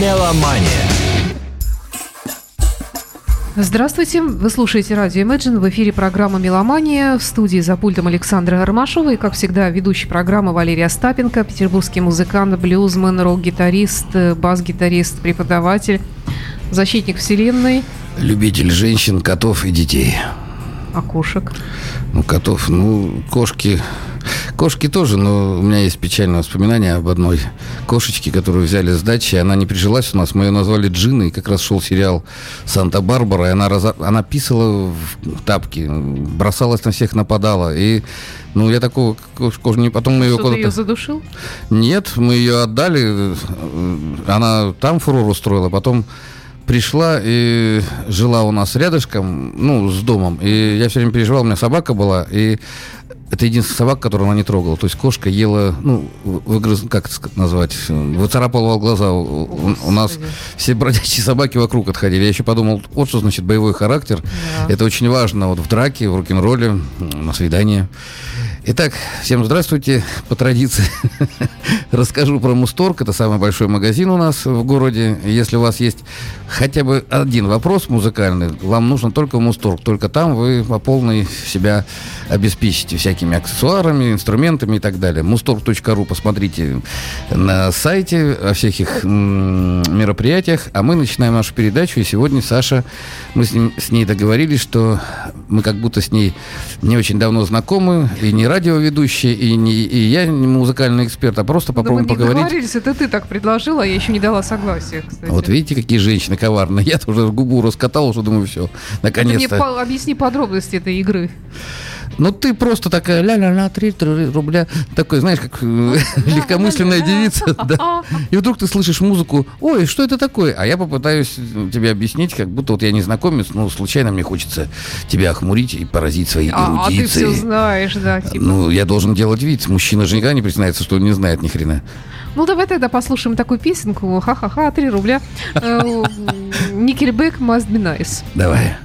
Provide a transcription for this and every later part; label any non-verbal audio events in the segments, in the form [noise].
Меломания. Здравствуйте, вы слушаете радио Imagine, в эфире программа «Меломания», в студии за пультом Александра Ромашова и, как всегда, ведущий программы Валерия Остапенко, петербургский музыкант, блюзмен, рок-гитарист, бас-гитарист, преподаватель, защитник вселенной. Любитель женщин, котов и детей. А кошек? Ну, котов, ну, кошки Кошки тоже, но у меня есть печальное воспоминание об одной кошечке, которую взяли с дачи. Она не прижилась у нас, мы ее назвали Джиной. Как раз шел сериал «Санта-Барбара», и она, раза... она писала в тапки, бросалась на всех, нападала. И ну, я такого кошку не... Потом мы ее куда-то... ее задушил? Нет, мы ее отдали. Она там фурор устроила, потом пришла и жила у нас рядышком, ну, с домом. И я все время переживал, у меня собака была, и это единственная собака, которую она не трогала. То есть кошка ела, ну, выгрыз, как это назвать, выцарапала глаза. У, у нас все бродячие собаки вокруг отходили. Я еще подумал, вот что значит боевой характер. Да. Это очень важно вот в драке, в рок-н-ролле, на свидании. Итак, всем здравствуйте. По традиции [laughs] расскажу про Мусторг. Это самый большой магазин у нас в городе. Если у вас есть хотя бы один вопрос музыкальный, вам нужно только Мусторг. Только там вы по полной себя обеспечите всякими аксессуарами, инструментами и так далее. Мусторг.ру посмотрите на сайте о всех их мероприятиях. А мы начинаем нашу передачу. И сегодня Саша, мы с, ним, с ней договорились, что мы как будто с ней не очень давно знакомы и не радиоведущий, и, не, и я не музыкальный эксперт, а просто попробуем поговорить. договорились, это ты так предложила, я еще не дала согласия, кстати. Вот видите, какие женщины коварные. Я уже губу раскатал, уже думаю, все, наконец-то. Ты мне по- объясни подробности этой игры. Ну, ты просто такая ля-ля-ля, 3 рубля. Такой, знаешь, как э, легкомысленная девица. [laughs] Да. И вдруг ты слышишь музыку, ой, что это такое? А я попытаюсь тебе объяснить, как будто вот я незнакомец, но случайно мне хочется тебя охмурить и поразить своей эрудицией. А, ты все знаешь, да. Типа. Ну, я должен делать вид. Мужчина же никогда не признается, что он не знает ни хрена. Ну, давай тогда послушаем такую песенку. Ха-ха-ха, 3 рубля. Никельбек must be nice. Давай.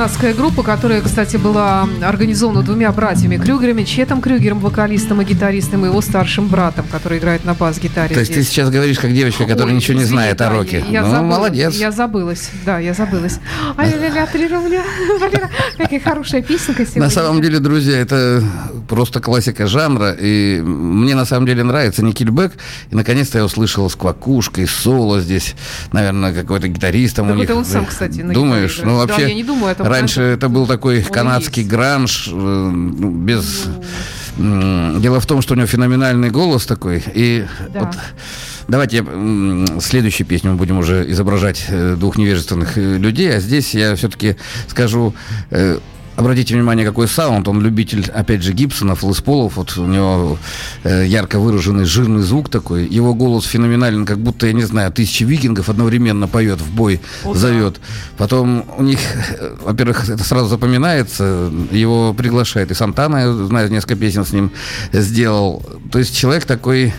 personas канадская группа, которая, кстати, была организована двумя братьями Крюгерами, Четом Крюгером, вокалистом и гитаристом, и его старшим братом, который играет на бас-гитаре. То есть ты здесь. сейчас говоришь как девочка, которая Ой, ничего не знает о да, роке. Я, я ну, забыла- молодец. Я забылась, да, я забылась. Ай-ля-ля, три рубля. Какая хорошая песенка сегодня. На самом деле, друзья, это просто классика жанра, и мне на самом деле нравится Никельбек, и наконец-то я услышал с квакушкой, соло здесь, наверное, какой-то гитарист там у них. это он сам, кстати, на Думаешь? Ну, вообще, я не думаю, это раньше он- это был такой канадский гранж, э, ну, без... Дело в том, что у него феноменальный голос такой, и Да. вот Давайте следующую песню мы будем уже изображать э, двух невежественных э, людей, а здесь я все-таки скажу, обратите внимание, какой саунд, он любитель, опять же, Гибсонов, Лесполов, вот у него э, ярко выраженный жирный звук такой, его голос феноменален, как будто, я не знаю, тысячи викингов одновременно поет, в бой зовет. Потом у них, э, во-первых, это сразу запоминается, его приглашает и Сантана, я знаю, несколько песен с ним сделал. То есть человек такой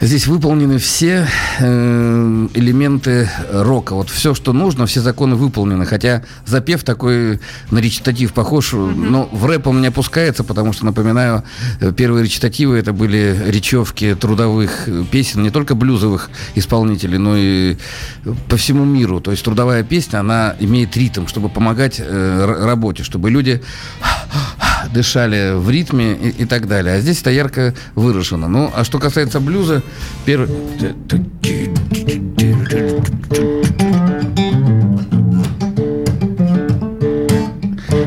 Здесь выполнены все э, элементы рока. Вот все, что нужно, все законы выполнены. Хотя запев такой на речитатив похож, но в рэп он не опускается, потому что, напоминаю, э, первые речитативы это были речевки трудовых э, песен, не только блюзовых исполнителей, но и по всему миру. То есть трудовая песня, она имеет ритм, чтобы помогать э, работе, чтобы люди дышали в ритме и, и так далее. А здесь это ярко выражено. Ну, а что касается блюза, первый...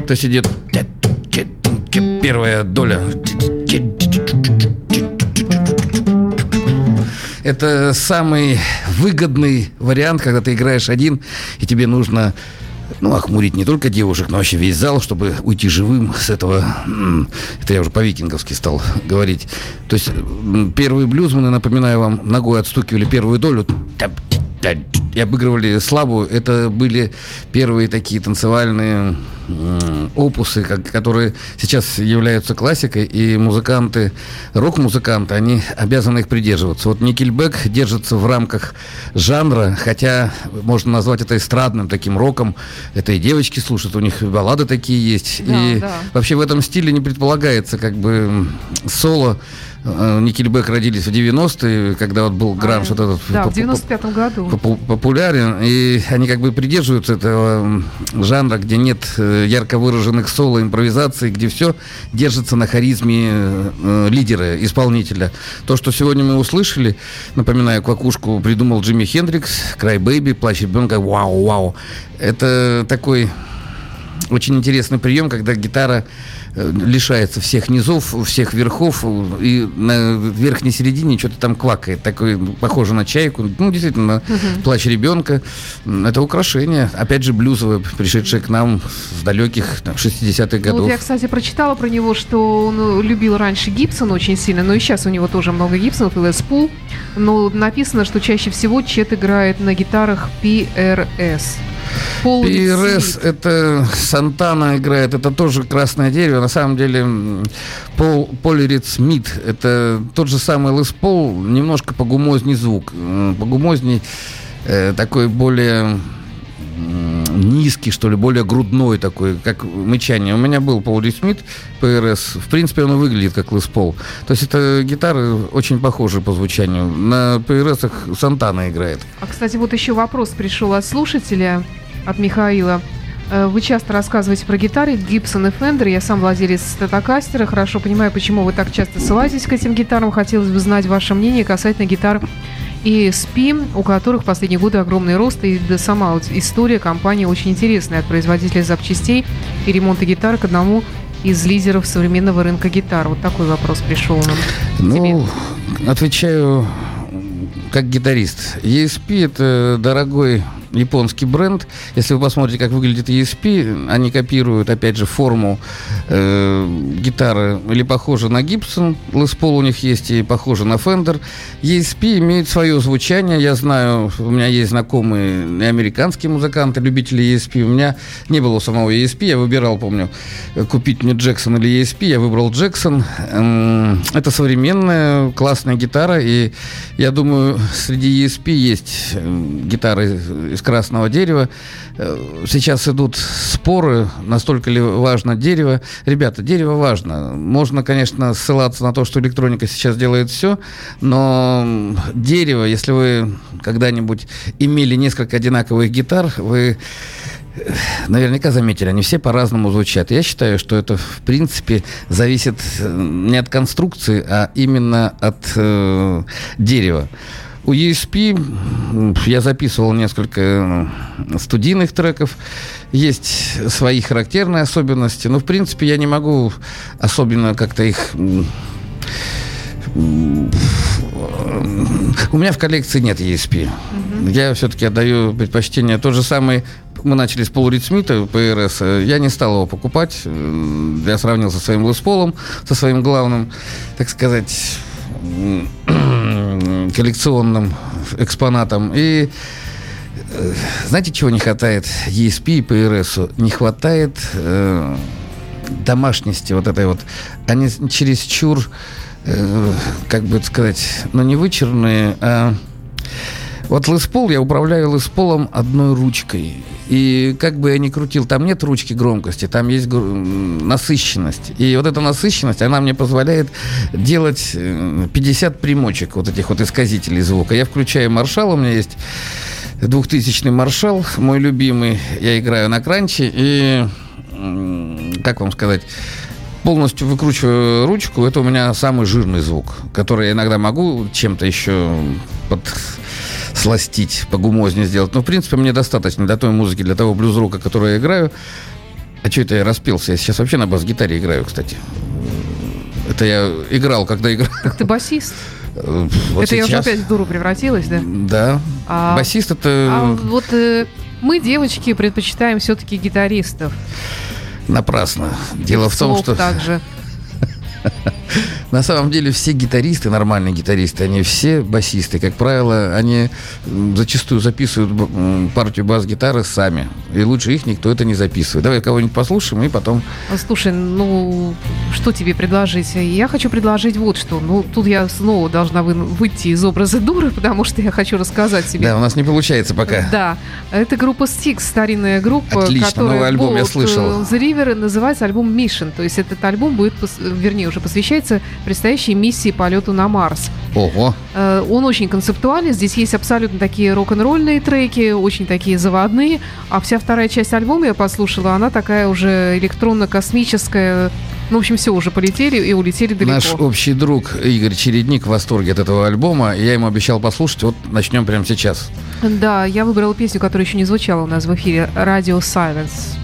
То есть идет первая доля. Это самый выгодный вариант, когда ты играешь один, и тебе нужно ну, охмурить не только девушек, но вообще весь зал, чтобы уйти живым с этого. Это я уже по-викинговски стал говорить. То есть первые блюзманы, напоминаю вам, ногой отстукивали первую долю и обыгрывали слабую. Это были первые такие танцевальные опусы, как- которые сейчас являются классикой, и музыканты, рок-музыканты, они обязаны их придерживаться. Вот Никельбек держится в рамках жанра, хотя можно назвать это эстрадным таким роком. Это и девочки слушают, у них баллады такие есть. Да, и да. вообще в этом стиле не предполагается как бы соло. Э, Никельбек родились в 90-е, когда вот был гранж вот этот Да, в поп- 95-м году. попу- популярен, и они как бы придерживаются этого жанра, где нет э, ярко выраженных соло, импровизаций, где все держится на харизме э, лидера, исполнителя. То, что сегодня мы услышали, напоминаю, квакушку придумал Джимми Хендрикс, Край Бэйби, Плащ ребенка, вау, вау. Это такой очень интересный прием, когда гитара э, лишается всех низов, всех верхов, э, и на верхней середине что-то там квакает, такой, ну, похоже на чайку, ну, действительно, плач ребенка. Это украшение, опять же, блюзовое, пришедшее к нам с далеких там, 60-х Ну, годов. вот я, кстати, прочитала про него, что он э, любил раньше Гибсон очень сильно, но и сейчас у него тоже много Гибсонов и Лес Пул. Но написано, что чаще всего Чет играет на гитарах PRS. Пол ПРС это Сантана играет, это тоже красное дерево. На самом деле Пол, Полирит Смит это тот же самый Лес Пол, немножко погумозней звук. Погумозней э, такой более низкий, что ли, более грудной такой, как мычание. У меня был Пол Смит ПРС. В принципе, он выглядит как Лес Пол. То есть это гитары очень похожи по звучанию. На ПРСах Сантана играет. А, кстати, вот еще вопрос пришел от слушателя, от Михаила. Э, Вы часто рассказываете про гитары Гибсон и Фендер. Я сам владелец статокастера. Хорошо понимаю, почему вы так часто ссылаетесь к этим гитарам. Хотелось бы знать ваше мнение касательно гитар и ESP, у которых в последние годы огромный рост, и да, сама история компании очень интересная, от производителя запчастей и ремонта гитар к одному из лидеров современного рынка гитар. Вот такой вопрос пришел нам. Ну, отвечаю как гитарист. ESP это дорогой японский бренд. Если вы посмотрите, как выглядит ESP, они копируют, опять же, форму э, гитары или похоже на Gibson. Les Paul у них есть и похоже на Fender. ESP имеет свое звучание. Я знаю, у меня есть знакомые американские музыканты, любители ESP. У меня не было самого ESP. Я выбирал, помню, купить мне Джексон или ESP. Я выбрал Джексон. Эм, Это современная классная гитара. И я думаю, среди ESP есть э, гитары из красного дерева. Э, Сейчас идут споры, настолько ли важно дерево. Ребята, дерево важно. Можно, конечно, ссылаться на то, что электроника сейчас делает все, но дерево, если вы когда-нибудь имели несколько одинаковых гитар, вы э, наверняка заметили, они все по-разному звучат. Я считаю, что это, в принципе, зависит э, не от конструкции, а именно от э, дерева. У ESP я записывал несколько студийных треков. Есть свои характерные особенности. Но, в принципе, я не могу особенно как-то их... У меня в коллекции нет ESP. Я все-таки отдаю предпочтение. Тот же самый мы начали с полуритмита ПРС. Я не стал его покупать. Я сравнил со своим Лесполом, со своим главным, так сказать, [clears throat] коллекционным экспонатом. И э, знаете, чего не хватает ESP и PRS? Не хватает э, домашности вот этой вот. Они чересчур, э, как бы сказать, ну не вычурные, а... Вот лэспол, я управляю лэсполом одной ручкой. И как бы я ни крутил, там нет ручки громкости, там есть насыщенность. И вот эта насыщенность, она мне позволяет делать э, 50 примочек вот этих вот исказителей звука. Я включаю маршал, у меня есть двухтысячный маршал, мой любимый. Я играю на кранче и, как вам сказать, полностью выкручиваю ручку, это у меня самый жирный звук, который я иногда могу чем-то еще под сластить, погумознее сделать. Но, в принципе, мне достаточно для той музыки, для того блюз-рока, который я играю. А что это я распелся? Я сейчас вообще на бас-гитаре играю, кстати. Это я играл, когда играл. Ты басист? Э, Вот это я уже сейчас. опять в дуру превратилась, да? Да. А- Басист это А вот э, мы, девочки, предпочитаем все-таки гитаристов. напрасно. Дело в том, что также. [laughs] На самом деле все гитаристы, нормальные гитаристы, они все басисты. Как правило, они зачастую записывают партию бас-гитары сами. И лучше их никто это не записывает. Давай кого-нибудь послушаем и потом... Слушай, ну, что тебе предложить? Я хочу предложить вот что. Ну, тут я снова должна вы- выйти из образа дуры, потому что я хочу рассказать тебе. Да, у нас не получается пока. Да, это группа Styx, старинная группа, Отлично, новый альбом я слышал. The River называется альбом Mission. То есть этот альбом будет, вернее, уже посвящается предстоящей миссии полету на Марс. Ого. Э, Он очень концептуальный, здесь есть абсолютно такие рок-н-ролльные треки, очень такие заводные, а вся вторая часть альбома я послушала, она такая уже электронно-космическая, ну, в общем, все, уже полетели и улетели далеко. Наш общий друг Игорь Чередник в восторге от этого альбома. Я ему обещал послушать. Вот начнем прямо сейчас. Да, я выбрала песню, которая еще не звучала у нас в эфире, Radio Silence.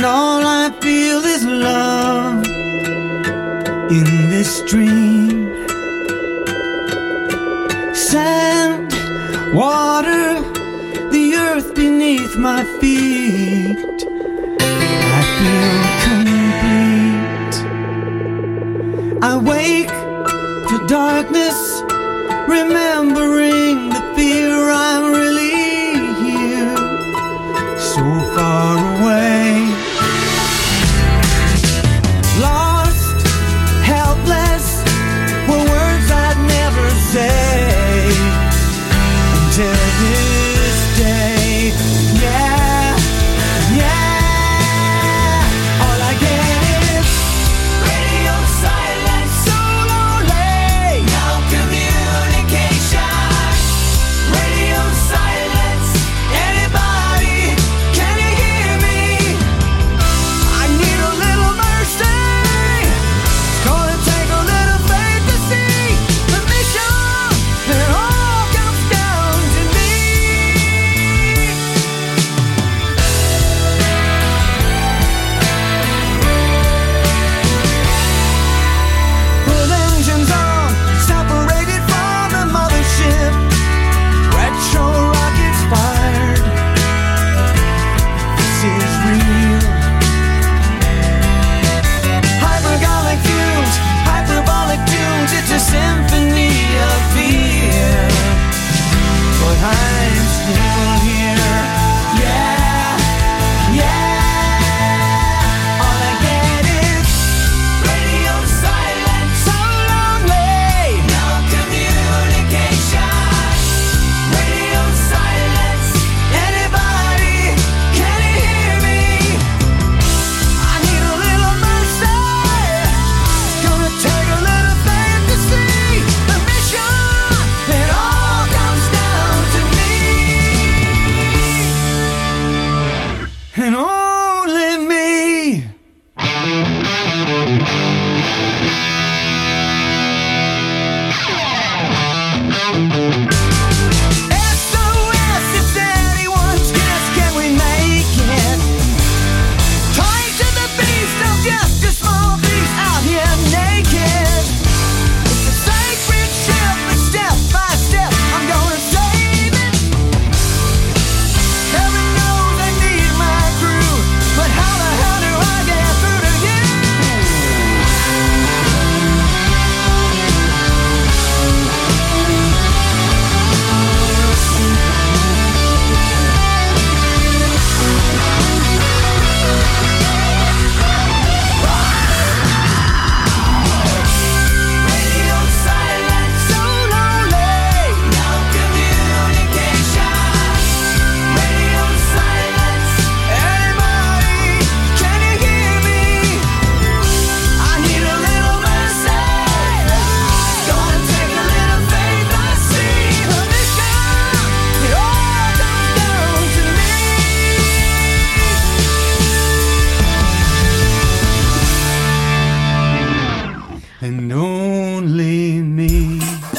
And all I feel is love in this dream. Sand, water, the earth beneath my feet. I feel complete. I wake to darkness remembering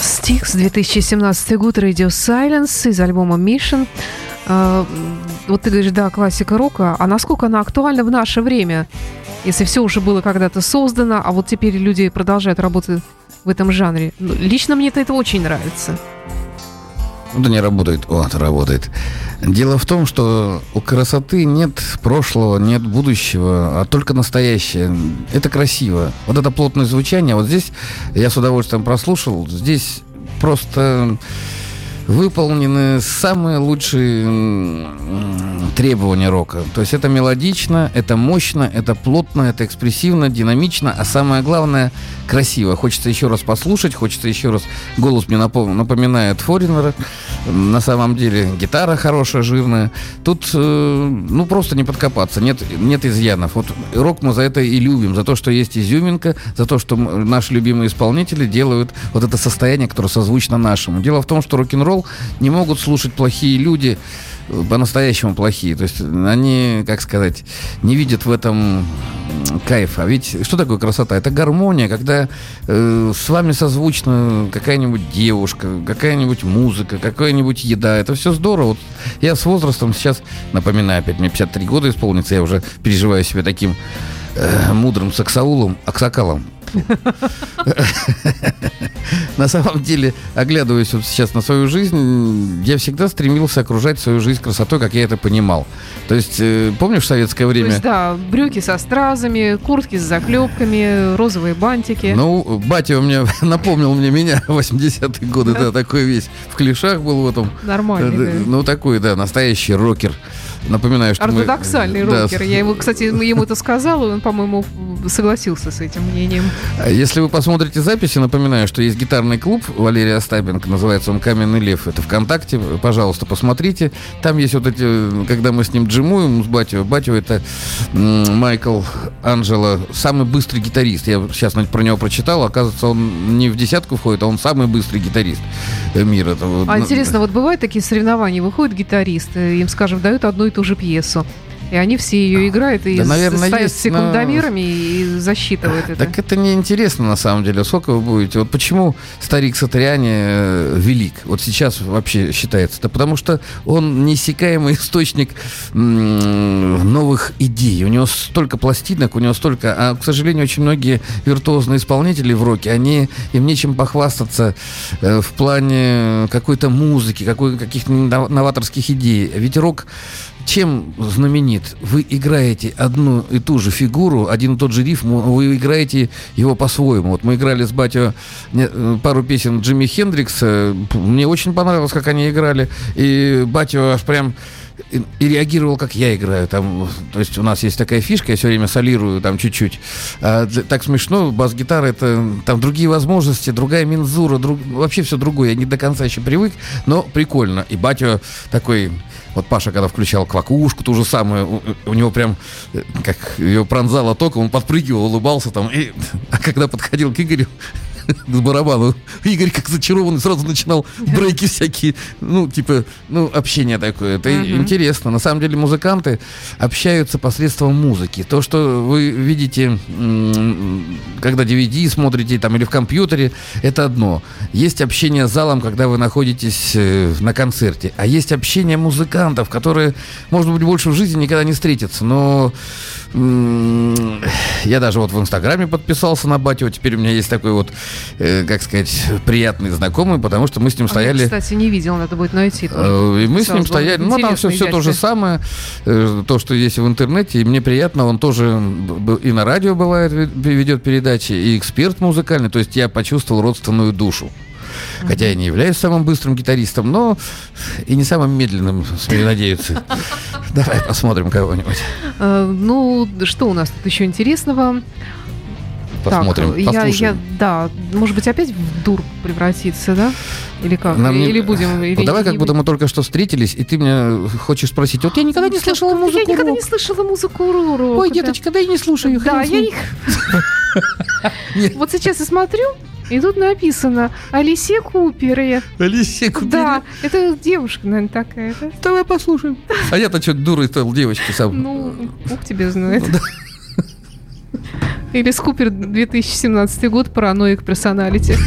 Стикс, 2017 год, Radio Silence из альбома Mission. А, Вот ты говоришь, да, классика рока. А насколько она актуальна в наше время? Если все уже было когда-то создано, а вот теперь люди продолжают работать в этом жанре. Ну, Лично мне это очень нравится. Да не работает. Вот, работает. Дело в том, что у красоты нет прошлого, нет будущего, а только настоящее. Это красиво. Вот это плотное звучание. Вот здесь я с удовольствием прослушал. Здесь просто выполнены самые лучшие требования рока. То есть это мелодично, это мощно, это плотно, это экспрессивно, динамично, а самое главное красиво. Хочется еще раз послушать, хочется еще раз. Голос мне напом- напоминает Форинера. На самом деле гитара хорошая, жирная. Тут, э, ну, просто не подкопаться, нет, нет изъянов. Вот рок мы за это и любим, за то, что есть изюминка, за то, что наши любимые исполнители делают вот это состояние, которое созвучно нашему. Дело в том, что рок-н-ролл не могут слушать плохие люди, э, по-настоящему плохие. То есть они, как сказать, не видят в этом кайфа. А ведь что такое красота? Это гармония, когда э, с вами созвучна какая-нибудь девушка, какая-нибудь музыка, какая-нибудь еда. Это все здорово. Вот я с возрастом сейчас, напоминаю опять, мне 53 года исполнится, я уже переживаю себя таким э, мудрым саксаулом, аксакалом. [laughs] На самом деле, оглядываясь вот сейчас на свою жизнь, я всегда стремился окружать свою жизнь красотой, как я это понимал. То есть, э, помнишь в советское То время? есть, да, брюки со стразами, куртки с заклепками, розовые бантики. Ну, батя у меня [laughs] напомнил мне меня 80-е годы, да, такой весь в клешах был в этом. Нормальный, Э. Ну, такой, да, настоящий рокер. Напоминаю, что мы- Ортодоксальный Да, рокер. Я ему, кстати, ему это сказала, и он, по-моему, согласился с этим мнением. Если вы посмотрите записи, напоминаю, что есть гитарный клуб Валерия Остапенко, называется он «Каменный лев». Это ВКонтакте, пожалуйста, посмотрите. Там есть вот эти, когда мы с ним джимуем, с Батю. Батю это Майкл Анджело, самый быстрый гитарист. Я сейчас про него прочитал, оказывается, он не в десятку входит, а он самый быстрый гитарист э, мира. А ну, интересно, вот бывают такие соревнования, выходят гитаристы, им, скажем, дают одну и ту же пьесу. И они все ее играют и Да, наверное, ставят есть, секундомерами и засчитывают это. Так это не интересно на самом деле. Сколько вы будете? Вот почему старик Сатриани э, велик? Вот сейчас вообще считается. Да потому что он неиссякаемый [laughs] источник новых идей. У него столько пластинок, у него столько... А, к сожалению, очень многие виртуозные исполнители в роке, они, им нечем похвастаться э, в плане какой-то музыки, какой, каких-то нов- новаторских идей. Ведь рок чем знаменит? Вы играете одну и ту же фигуру, один и тот же рифм, вы играете его по-своему. Вот мы играли с батю э, пару песен Джимми Хендрикса, мне очень понравилось, как они играли, и батю аж прям и, и реагировал, как я играю. Там, то есть у нас есть такая фишка, я все время солирую там чуть-чуть. А, так смешно, бас-гитара это там другие возможности, другая мензура, друг- вообще все другое. Я не до конца еще привык, но прикольно. И батя такой, вот Паша, когда включал квакушку, ту же самую, у, у него прям, э, как ее пронзало током, он подпрыгивал, улыбался там. И, [laughs] а когда подходил к Игорю, [laughs] барабану. Игорь, как зачарованный, сразу начинал брейки всякие. Ну, типа, ну, общение такое. Это интересно. На самом деле музыканты общаются посредством музыки. То, что вы видите, когда DVD смотрите там или в компьютере, это одно. Есть общение с залом, когда вы находитесь э, на концерте. А есть общение музыкантов, которые, может быть, больше в жизни никогда не встретятся. Но я даже вот в Инстаграме подписался на батю. Теперь у меня есть такой вот, э, как сказать, приятный знакомый, потому что мы с ним А я, стояли... кстати, не видел, надо будет найти. тоже. Э, И мы с ним стояли, ну там все, все то же самое, э, то, что есть в интернете, и мне приятно, он тоже и на радио бывает, ве- ведет передачи, и эксперт музыкальный, то есть я почувствовал родственную душу. Хотя я не являюсь самым быстрым гитаристом, но и не самым медленным, смею надеяться. Давай посмотрим кого-нибудь. Э, ну, что у нас тут еще интересного? Посмотрим, так, я, послушаем. я, да, может быть, опять в дур превратиться, да? Или как? Нам не- Или будем... Или давай, не как будто мы только что встретились, и ты меня хочешь спросить, вот я никогда не слышала Я музыку никогда рок. не слышала музыку рок. Ой, деточка, да я не слушаю их. Да, я их... [laughs] Вот сейчас я смотрю, и тут написано Алисе Купере. Алисия Купери. Да, это девушка, наверное, такая. да? Давай послушаем. А я-то что, дурой стал девочки сам. Ну, ух тебе знает. Ну, да. Или Скупер 2017 год, параноик персоналити.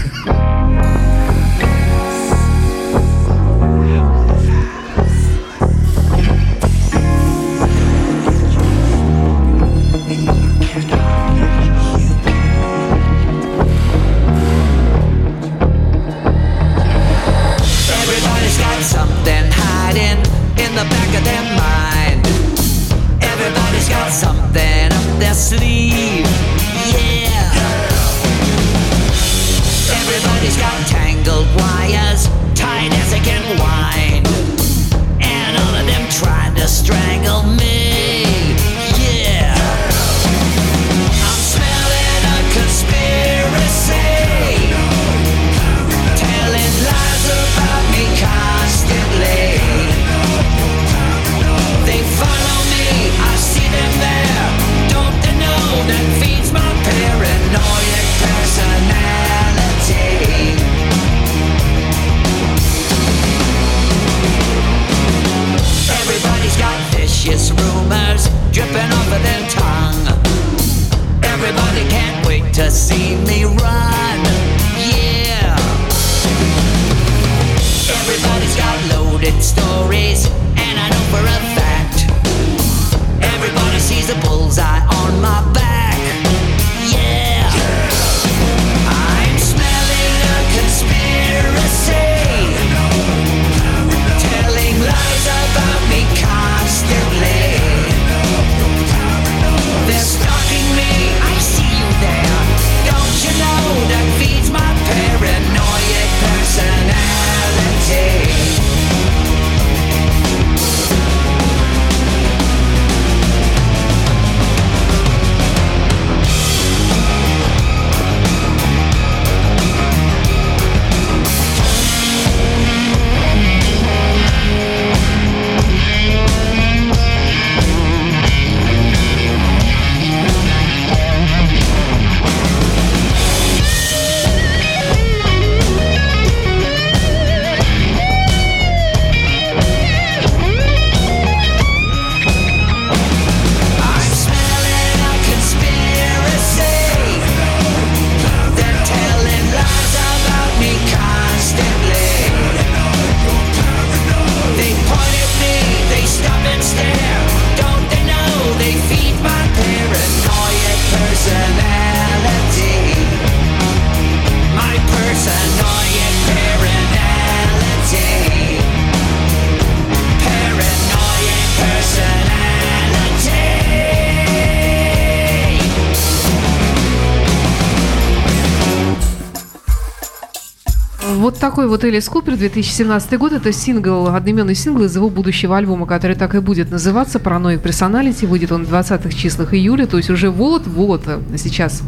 Вот такой вот Элис Купер, 2017 год. Это сингл, одноименный сингл из его будущего альбома, который так и будет называться «Параноик Персоналити». Выйдет он в 20-х числах июля, то есть уже вот-вот э, сейчас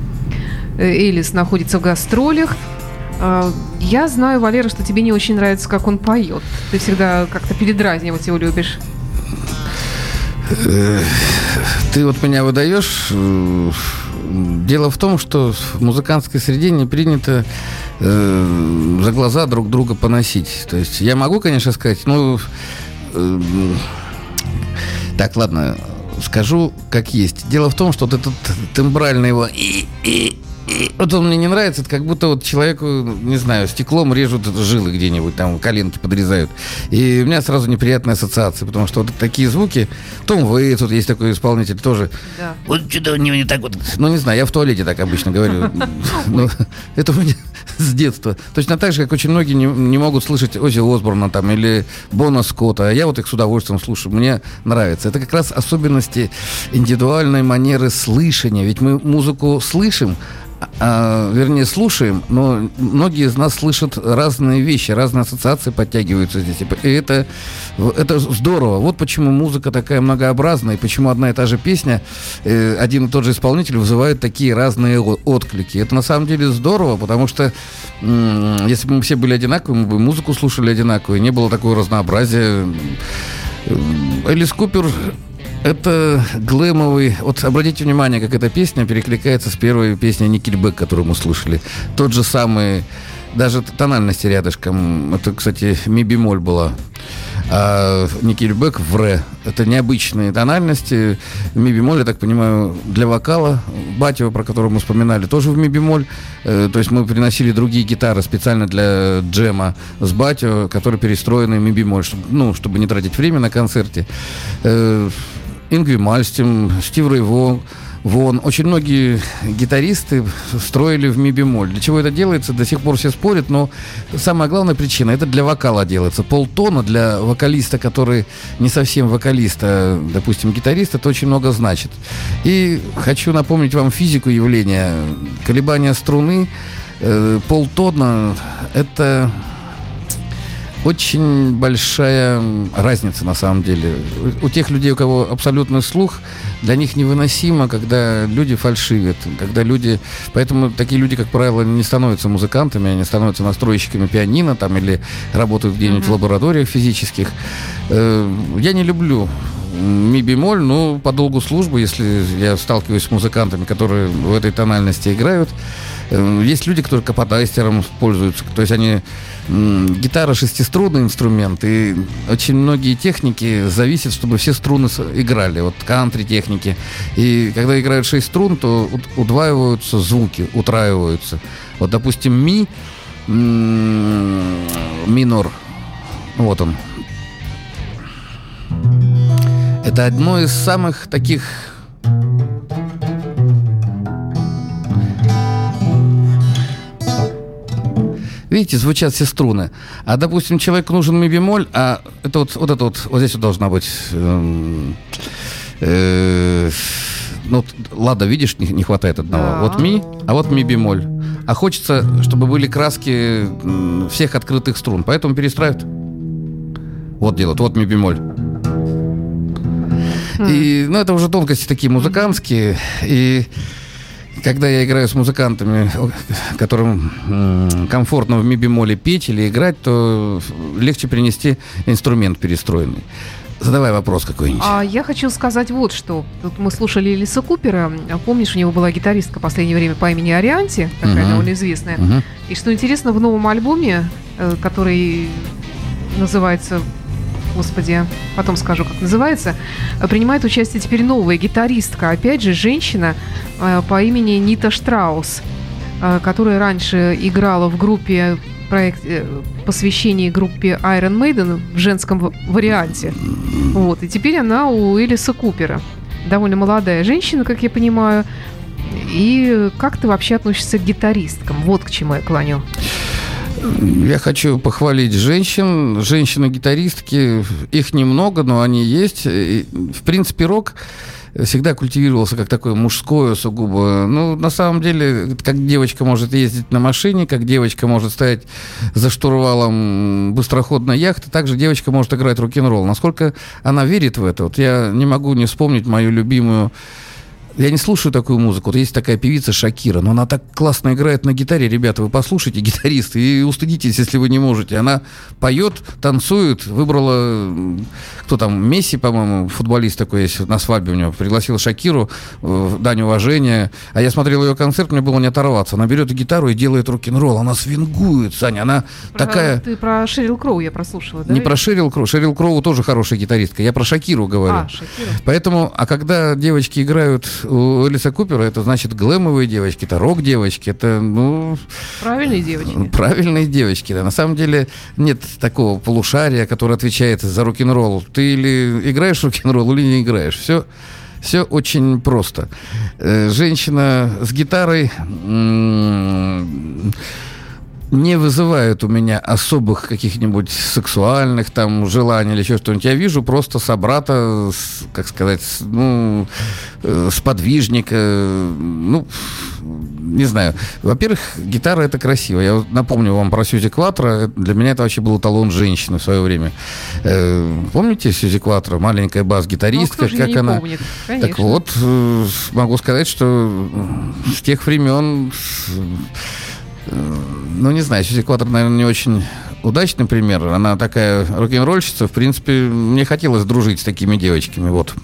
э, Элис находится в гастролях. А, Я знаю, Валера, что тебе не очень нравится, как он поет. Ты всегда как-то передразнивать его любишь. Ты вот меня выдаешь. Дело в том, что в музыкантской среде не принято э, за глаза друг друга поносить. То есть я могу, конечно, сказать, ну... э, так, ладно, скажу как есть. Дело в том, что вот этот тембральный его... И, и, и, вот он мне не нравится, это как будто вот человеку, не знаю, стеклом режут жилы где-нибудь, там коленки подрезают. И у меня сразу неприятная ассоциация, потому что вот такие звуки, Том Вейтс, вот есть такой исполнитель тоже, Да. вот что-то него не так вот. Ну, не знаю, я в туалете так обычно говорю. [laughs] Ну, Это у меня [laughs] с детства. Точно так же, как очень многие не, не могут слышать Ози Осборна там или Бона Скотта. А я вот их с удовольствием слушаю. Мне нравится. Это как раз особенности индивидуальной манеры слышания. Ведь мы музыку слышим, а, вернее, слушаем, но многие из нас слышат разные вещи, разные ассоциации подтягиваются здесь. И это, это здорово. Вот почему музыка такая многообразная, и почему одна и та же песня, э, один и тот же исполнитель вызывает такие разные отклики. Это на самом деле здорово, потому что м, если бы мы все были одинаковые, мы бы музыку слушали одинаковую, не было такого разнообразия. Элис Купер это глэмовый... Вот обратите внимание, как эта песня перекликается с первой песней Никельбек, которую мы слышали. Тот же самый... Даже тональности рядышком. Это, кстати, ми бемоль была. А Никельбек в ре. Это необычные тональности. Ми бемоль, я так понимаю, для вокала. Батева, про которого мы вспоминали, тоже в ми бемоль. Э, То есть мы приносили другие гитары специально для джема с Батева, которые перестроены в ми бемоль, чтобы, ну, чтобы не тратить время на концерте. Ингви Мальстим, Стив Рэй Вон, Вон. Очень многие гитаристы строили в ми бемоль. Для чего это делается, до сих пор все спорят, но самая главная причина, это для вокала делается. Полтона для вокалиста, который не совсем вокалист, а, допустим, гитарист, это очень много значит. И хочу напомнить вам физику явления. Колебания струны, э, полтона, это очень большая разница на самом деле. У тех людей, у кого абсолютный слух, для них невыносимо, когда люди фальшивят, когда люди... Поэтому такие люди, как правило, не становятся музыкантами, они становятся настройщиками пианино там или работают где-нибудь в лабораториях физических. Э, Я не люблю ми бемоль, но по долгу службы, если я сталкиваюсь с музыкантами, которые в этой тональности играют, э, есть люди, которые каподайстером пользуются, то есть они гитара шестиструнный инструмент, и очень многие техники зависят, чтобы все струны играли, вот кантри техники. И когда играют шесть струн, то уд- удваиваются звуки, утраиваются. Вот, допустим, ми, минор, вот он, это одно из самых таких Видите, звучат все струны. А, допустим, человеку нужен ми бемоль, а это вот, вот это вот, вот здесь вот должна быть... эм, э, ну, лада, видишь, не, не хватает одного. Да. Вот ми, а вот ми бемоль. А хочется, чтобы были краски всех открытых струн. Поэтому перестраивают. Вот делают, вот ми бемоль. И, ну, это уже тонкости такие музыкантские. И когда я играю с музыкантами, которым комфортно в ми бемоле петь или играть, то легче принести инструмент перестроенный. Задавай вопрос какой-нибудь. А я хочу сказать вот что. Тут мы слушали Элиса Купера. А Помнишь, у него была гитаристка в последнее время по имени Арианти, такая Мгм. довольно известная. Мгм. И что интересно, в новом альбоме, э, который называется, господи, потом скажу, как называется, принимает участие теперь новая гитаристка, опять же, женщина э, по имени Нита Штраус, э, которая раньше играла в группе проект э, посвящении группе Iron Maiden в женском варианте. Вот, и теперь она у Элиса Купера. Довольно молодая женщина, как я понимаю. И как ты вообще относишься к гитаристкам? Вот к чему я клоню. Я хочу похвалить женщин. Женщины-гитаристки, их немного, но они есть. И, в принципе, рок всегда культивировался как такое мужское сугубо. Ну, на самом деле, как девочка может ездить на машине, как девочка может стоять за штурвалом быстроходной яхты, так же девочка может играть рок-н-ролл. Насколько она верит в это, вот я не могу не вспомнить мою любимую я не слушаю такую музыку. Вот есть такая певица Шакира, но она так классно играет на гитаре. Ребята, вы послушайте, [laughs] гитаристы, и устыдитесь, если вы не можете. Она поет, танцует, выбрала, кто там, Месси, по-моему, футболист такой есть, на свадьбе у него, пригласил Шакиру э, в дань уважения. А я смотрел ее концерт, мне было не оторваться. Она берет гитару и делает рок-н-ролл. Она свингует, Саня, она такая... Ты про Шерил Кроу я прослушала, да? Не про Шерил Кроу. Шерил Кроу тоже хорошая гитаристка. Я про Шакиру говорю. А, Шакира. Поэтому, а когда девочки играют у Элиса Купера, это значит глэмовые девочки, это рок-девочки, это, ну, Правильные девочки. правильные девочки. Да. На самом деле нет такого полушария, которое отвечает за рок-н-ролл. Ты или играешь рок-н-ролл, или не играешь. Все, все очень просто. Э, Женщина с гитарой не вызывает у меня особых каких-нибудь сексуальных там желаний или еще что-нибудь. Я вижу просто собрата, как сказать, ну, э, сподвижника, э, ну, не знаю. Во-первых, гитара это красиво. Я напомню вам про Сьюзи Кватро. Для меня это вообще был талон женщины в свое время. Э, Помните Сьюзи Кватро? Маленькая Ну, бас-гитаристка, же как она... помнит? Конечно. Так вот, э, могу сказать, что э, с тех времен, э, ну, не знаю, Сьюзи Кватро, наверное, не очень удачный пример. Она такая рок-н-ролльщица. В принципе, мне хотелось дружить с такими девочками. Вот.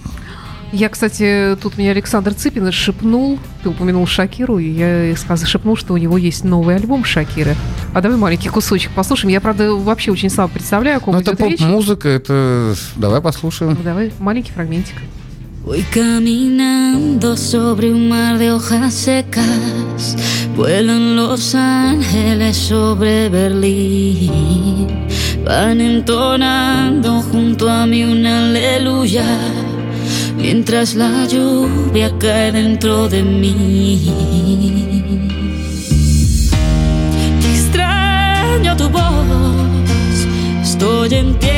Я, кстати, тут меня Александр Цыпин шепнул, ты упомянул Шакиру, и я шепнул, что у него есть новый альбом Шакиры. А давай маленький кусочек послушаем. Я, правда, вообще очень слабо представляю, о ком Ну, это поп-музыка, это... Давай послушаем. Ну, Давай маленький фрагментик. Voy caminando sobre un mar de hojas secas. Vuelan los ángeles sobre Berlín. Van entonando junto a mí una aleluya. Mientras la lluvia cae dentro de mí. Extraño tu voz. Estoy en tierra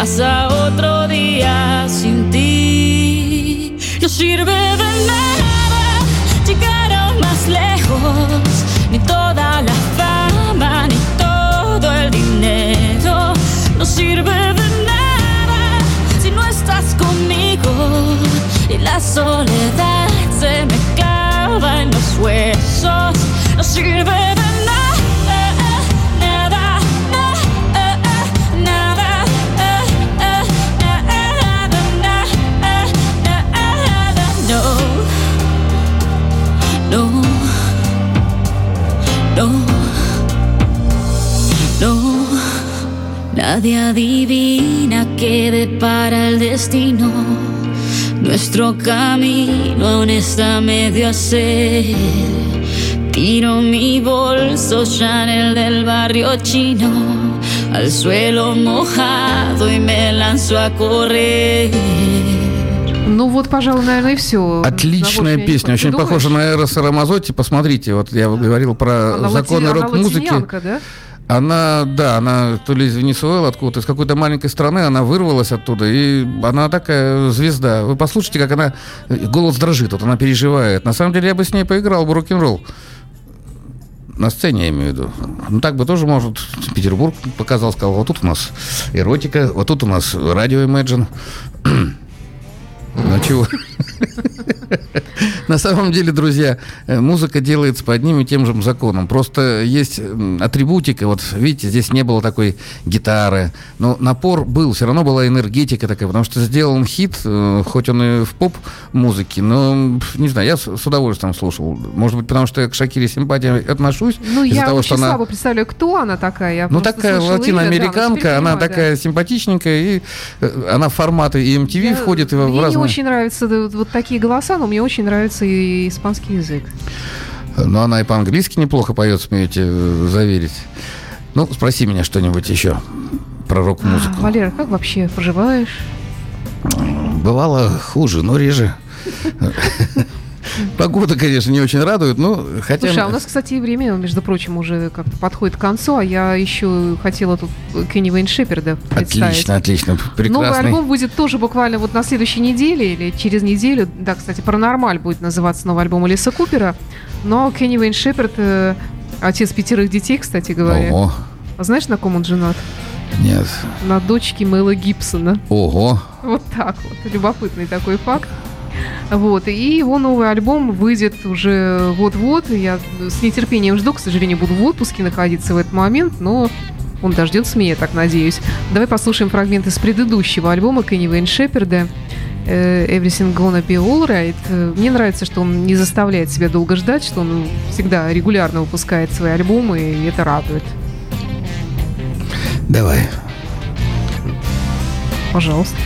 Pasa otro día sin ti. No sirve de nada llegar más lejos. Ni toda la fama, ni todo el dinero. No sirve de nada si no estás conmigo. Y la soledad se me clava en los huesos. No sirve de Nadie adivina qué depara el destino. Nuestro camino aún está a medio hacer. Tiro mi bolso Chanel del barrio chino al suelo mojado y me lanzo a correr. Ну вот, пожалуй, наверное, и все. Отличная песня, очень похожа на Эроса Рамазотти. Посмотрите, вот я говорил про законы рок-музыки. да? Она, да, она то ли из Венесуэлы, откуда-то, из какой-то маленькой страны, она вырвалась оттуда, и она такая звезда. Вы послушайте, как она, голос дрожит, вот она переживает. На самом деле я бы с ней поиграл бы рок-н-ролл. На сцене, я имею в виду. Ну, так бы тоже, может, Петербург показал, сказал, вот тут у нас эротика, вот тут у нас радио Imagine. [clears throat] Ну, чего? На самом деле, друзья, э, музыка делается по одним и тем же законам. Просто есть атрибутика. Вот видите, здесь не было такой гитары. Но напор был, все равно была энергетика такая, потому что сделан хит, э, хоть он и в поп-музыке, но, не знаю, я с удовольствием слушал. Может быть, потому что я к Шакире симпатии отношусь. Ну, я того, очень что она... слабо представляю, кто она такая. Я Ну, такая имя, да, латиноамериканка, теперь она понимаю, да. такая симпатичненькая, и э, она в форматы и MTV Я- входит, и в Мне не разные... очень нравятся вот такие голоса, но мне очень нравится и испанский язык. Но она и по-английски неплохо поет, смеете э, заверить. Ну, спроси меня что-нибудь еще про рок-музыку. А, Валера, как вообще поживаешь? Бывало хуже, но реже. [laughs] Погода, конечно, не очень радует, но хотя... Слушай, а у нас, кстати, и время, между прочим, уже как-то подходит к концу, а я еще хотела тут Кенни Вейн Шеперда представить. Отлично, отлично, Новый прекрасный. альбом будет тоже буквально вот на следующей неделе или через неделю. Да, кстати, «Паранормаль» будет называться новый альбом Алиса Купера. Но Кенни Вейн Шеперд, э, отец пятерых детей, кстати говоря. Ого, А знаешь, на ком он женат? нет, На дочке Мэла Гибсона. ого, Вот так вот. Любопытный такой факт. Вот. И его новый альбом выйдет уже вот-вот. Я с нетерпением жду. К сожалению, буду в отпуске находиться в этот момент, но он дождется меня, я так надеюсь. Давай послушаем фрагменты с предыдущего альбома Кенни Вейн Шеперда э, Everything Gonna Be Alright. Мне нравится, что он не заставляет себя долго ждать, что он всегда регулярно выпускает свои альбомы, и это радует. давай. Пожалуйста.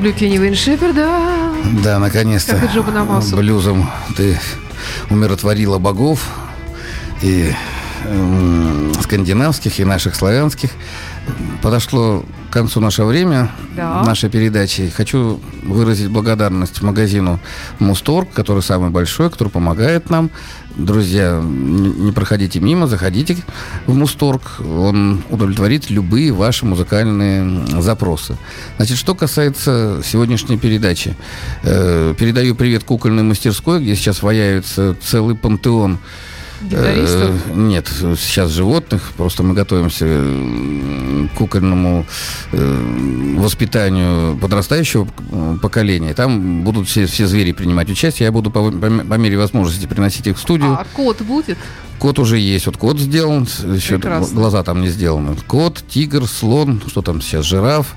Люблю Кенни Вейн Шеперда. Да, наконец-то Как и Джо Бонамассу. блюзом ты умиротворила богов и м, скандинавских, и наших славянских. Подошло к концу наше время Да. нашей передачи. Хочу выразить благодарность магазину Мусторг, который самый большой, который помогает нам. Друзья, не проходите мимо, заходите в Мусторг. Он удовлетворит любые ваши музыкальные запросы. Значит, что касается сегодняшней передачи. Э, передаю привет кукольной мастерской, где сейчас ваяются целый пантеон Гитаристов? Э, Нет, сейчас животных. Просто мы готовимся кукольному э, воспитанию подрастающего э, поколения. Там будут все, все звери принимать участие. Я буду по, по по мере возможности приносить их в студию. А кот будет? Кот уже есть. Вот кот сделан. Еще Прекрасно. глаза там не сделаны. Кот, тигр, слон. Что там сейчас? Жираф.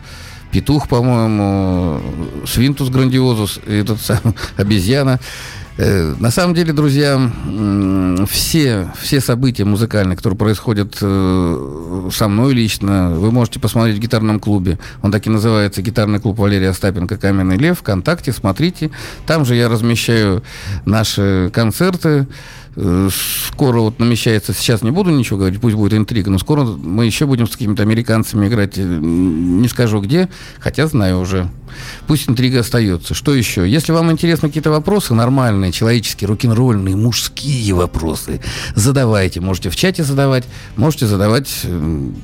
Петух, по-моему, свинтус грандиозус, этот сам, [laughs] обезьяна. Э, На самом деле, друзья, все, все события музыкальные, которые происходят э, со мной лично, вы можете посмотреть в гитарном клубе. Он так и называется «Гитарный клуб Валерия Остапенко «Каменный лев». ВКонтакте, смотрите. Там же я размещаю наши концерты. Э, Скоро вот намечается, сейчас не буду ничего говорить, пусть будет интрига, но скоро мы еще будем с какими-то американцами играть, не скажу где, хотя знаю уже. Пусть интрига остается. Что еще? Если вам интересны какие-то вопросы, нормальные, человеческие, рок-н-ролльные, мужские вопросы, задавайте. Можете в чате задавать, можете задавать,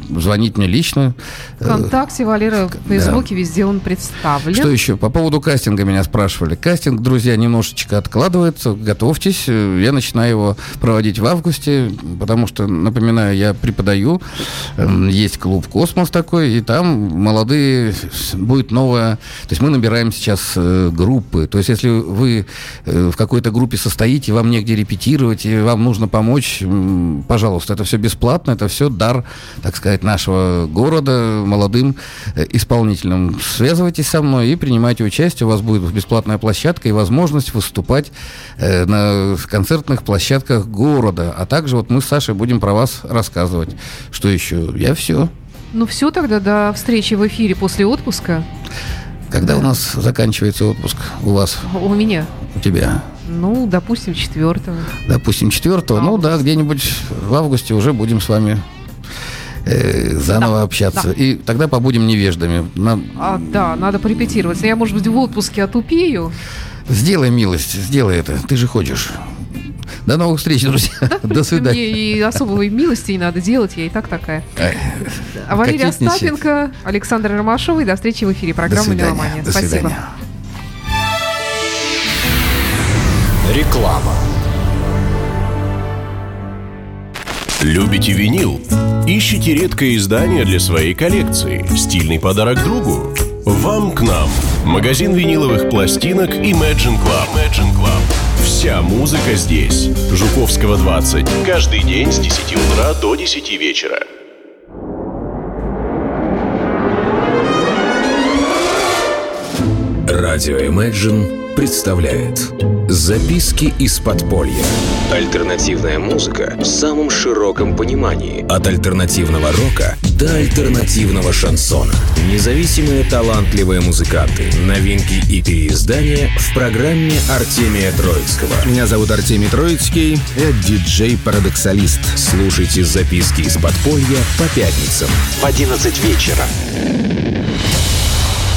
звонить мне лично. Э, ВКонтакте, Валера, в Фейсбуке, везде он представлен. Что еще? По поводу кастинга меня спрашивали. Кастинг, друзья, немножечко откладывается. Готовьтесь. Я начинаю его проводить в августе, потому что, напоминаю, я преподаю. Эм, Есть клуб «Космос» такой, и там молодые... Будет новая... То есть мы набираем сейчас э, группы. То есть если вы э, в какой-то группе состоите, вам негде репетировать, и вам нужно помочь, м, пожалуйста, это все бесплатно, это все дар, так сказать, нашего города молодым э, исполнителям. Связывайтесь со мной и принимайте участие. У вас будет бесплатная площадка и возможность выступать э, на концертных площадках города. А также вот мы с Сашей будем про вас рассказывать. Что еще? Я все. Ну все тогда, до встречи в эфире после отпуска. Когда у нас заканчивается отпуск? У вас, У меня. у тебя? Ну, допустим, четвертого. Допустим, четвертого. Ну да, где-нибудь в августе уже будем с вами э, заново Да, общаться. да. И тогда побудем невеждами. На- А, да, надо порепетировать. Я, может быть, в отпуске отупею. Сделай милость, сделай это. Ты же хочешь. До новых встреч, друзья. До свидания. Мне и особой милости не надо делать, я и так такая. А Валерия кокетничать. Остапенко, Александр Ромашова. И до встречи в эфире программы. «Меломания». До Спасибо. свидания. Реклама. Любите винил? Ищите редкое издание для своей коллекции? Стильный подарок другу? Вам к нам. Магазин виниловых пластинок Imagine Club. Imagine Club. Вся музыка здесь. Жуковского 20. Каждый день с 10 утра до 10 вечера. Радио Imagine представляет Записки из подполья. Альтернативная музыка в самом широком понимании. От альтернативного рока до альтернативного шансона. Независимые талантливые музыканты, новинки и переиздания в программе Артемия Троицкого. Меня зовут Артемий Троицкий, я диджей-парадоксалист. Слушайте записки из подполья по пятницам. в 11 вечера.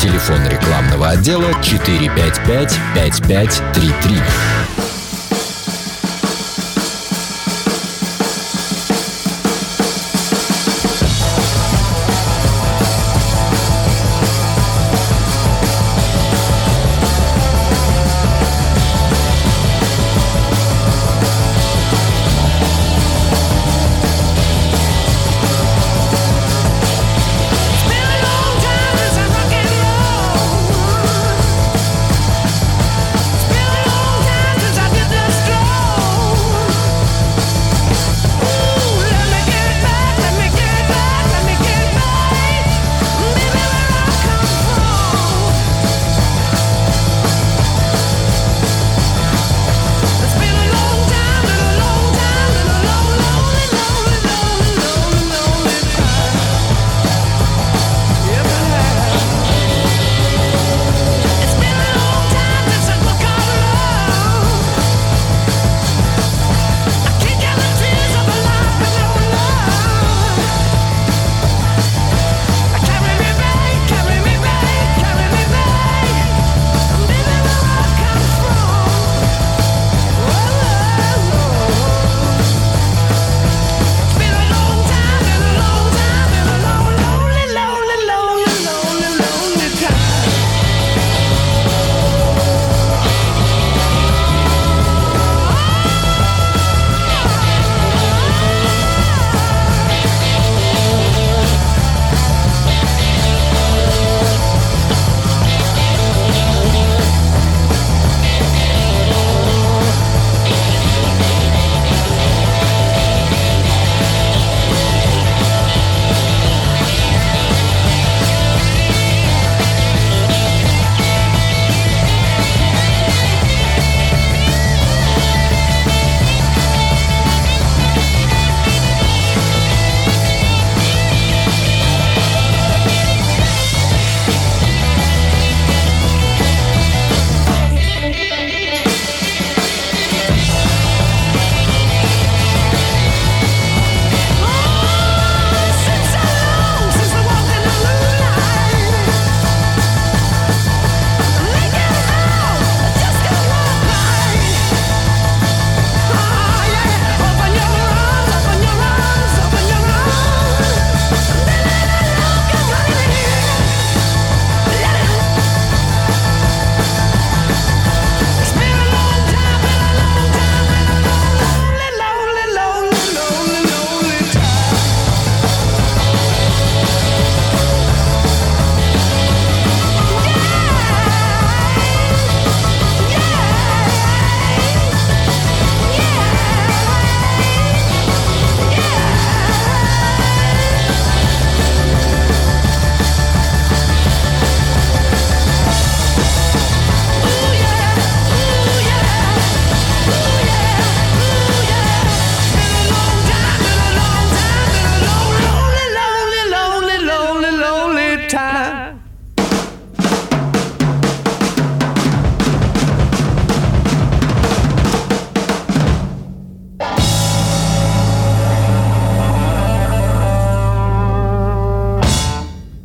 Телефон рекламного отдела 455-5533.